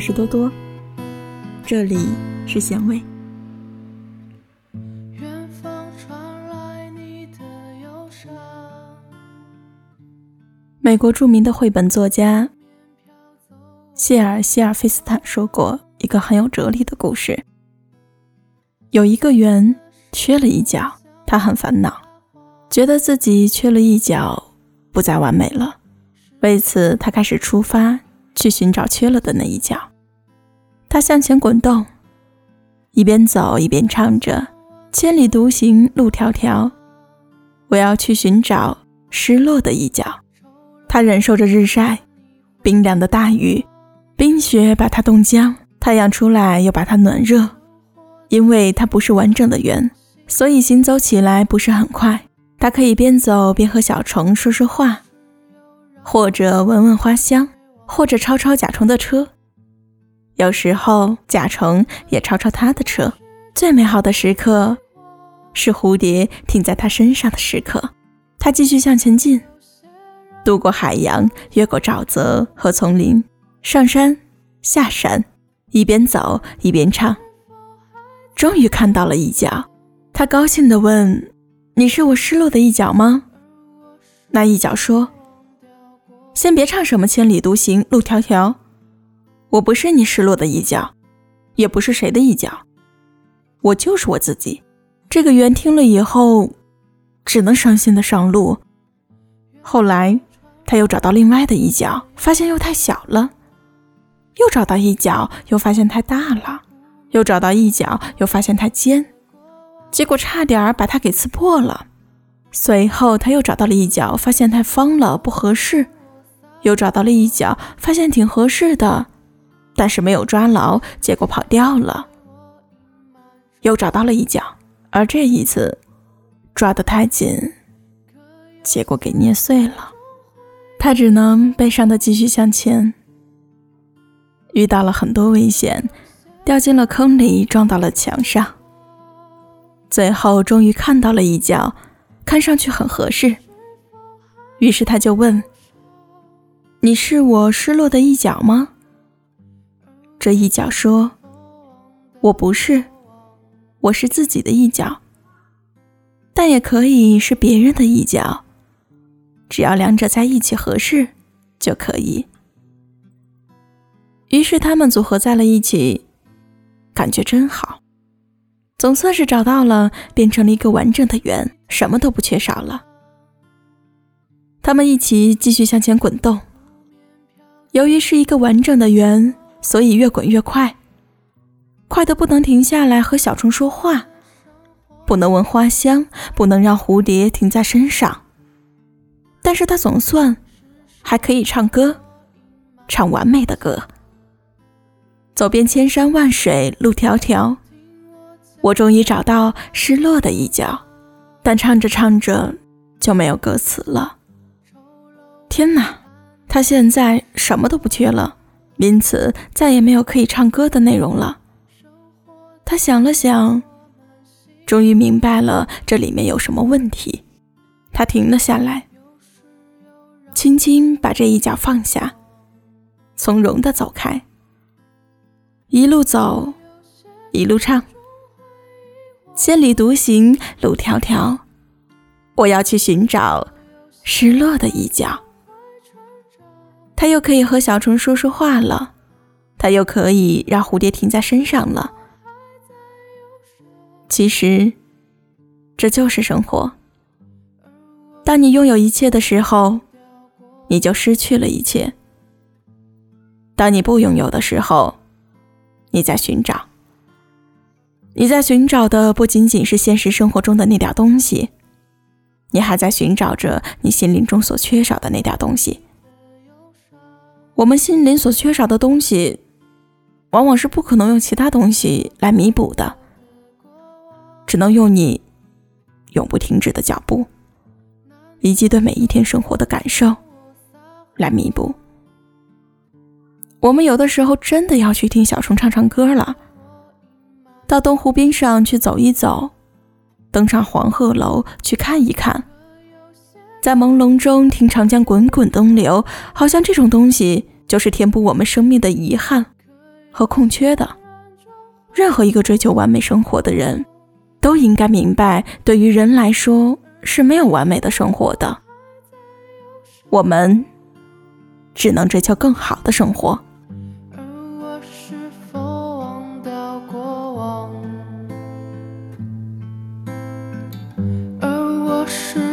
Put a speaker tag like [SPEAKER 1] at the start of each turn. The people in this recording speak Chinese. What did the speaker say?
[SPEAKER 1] 我是多多，这里是咸味。美国著名的绘本作家谢尔·希尔菲斯坦说过一个很有哲理的故事：有一个圆缺了一角，他很烦恼，觉得自己缺了一角，不再完美了。为此，他开始出发去寻找缺了的那一角。他向前滚动，一边走一边唱着：“千里独行路迢迢，我要去寻找失落的一角。”他忍受着日晒、冰凉的大雨、冰雪把他冻僵，太阳出来又把他暖热。因为它不是完整的圆，所以行走起来不是很快。他可以边走边和小虫说说话，或者闻闻花香，或者抄抄甲虫的车。有时候甲虫也抄抄他的车。最美好的时刻是蝴蝶停在他身上的时刻。他继续向前进。渡过海洋，越过沼泽和丛林，上山下山，一边走一边唱。终于看到了一角，他高兴地问：“你是我失落的一角吗？”那一角说：“先别唱什么千里独行路迢迢，我不是你失落的一角，也不是谁的一角，我就是我自己。”这个圆听了以后，只能伤心的上路。后来。他又找到另外的一角，发现又太小了；又找到一角，又发现太大了；又找到一角，又发现太尖，结果差点把它给刺破了。随后他又找到了一角，发现太方了，不合适；又找到了一角，发现挺合适的，但是没有抓牢，结果跑掉了。又找到了一角，而这一次抓得太紧，结果给捏碎了。他只能悲伤的继续向前，遇到了很多危险，掉进了坑里，撞到了墙上。最后终于看到了一角，看上去很合适。于是他就问：“你是我失落的一角吗？”这一角说：“我不是，我是自己的一角，但也可以是别人的一角。”只要两者在一起合适，就可以。于是他们组合在了一起，感觉真好，总算是找到了，变成了一个完整的圆，什么都不缺少了。他们一起继续向前滚动。由于是一个完整的圆，所以越滚越快，快的不能停下来和小虫说话，不能闻花香，不能让蝴蝶停在身上。但是他总算还可以唱歌，唱完美的歌。走遍千山万水路迢迢，我终于找到失落的一角，但唱着唱着就没有歌词了。天哪，他现在什么都不缺了，因此再也没有可以唱歌的内容了。他想了想，终于明白了这里面有什么问题。他停了下来。轻轻把这一角放下，从容的走开，一路走，一路唱。千里独行路迢迢，我要去寻找失落的一角。他又可以和小虫说说话了，他又可以让蝴蝶停在身上了。其实，这就是生活。当你拥有一切的时候。你就失去了一切。当你不拥有的时候，你在寻找。你在寻找的不仅仅是现实生活中的那点东西，你还在寻找着你心灵中所缺少的那点东西。我们心灵所缺少的东西，往往是不可能用其他东西来弥补的，只能用你永不停止的脚步，以及对每一天生活的感受。来弥补。我们有的时候真的要去听小虫唱唱歌了，到东湖边上去走一走，登上黄鹤楼去看一看，在朦胧中听长江滚滚东流，好像这种东西就是填补我们生命的遗憾，和空缺的。任何一个追求完美生活的人，都应该明白，对于人来说是没有完美的生活的。我们只能追求更好的生活。
[SPEAKER 2] 而我是否忘掉过往？而我是。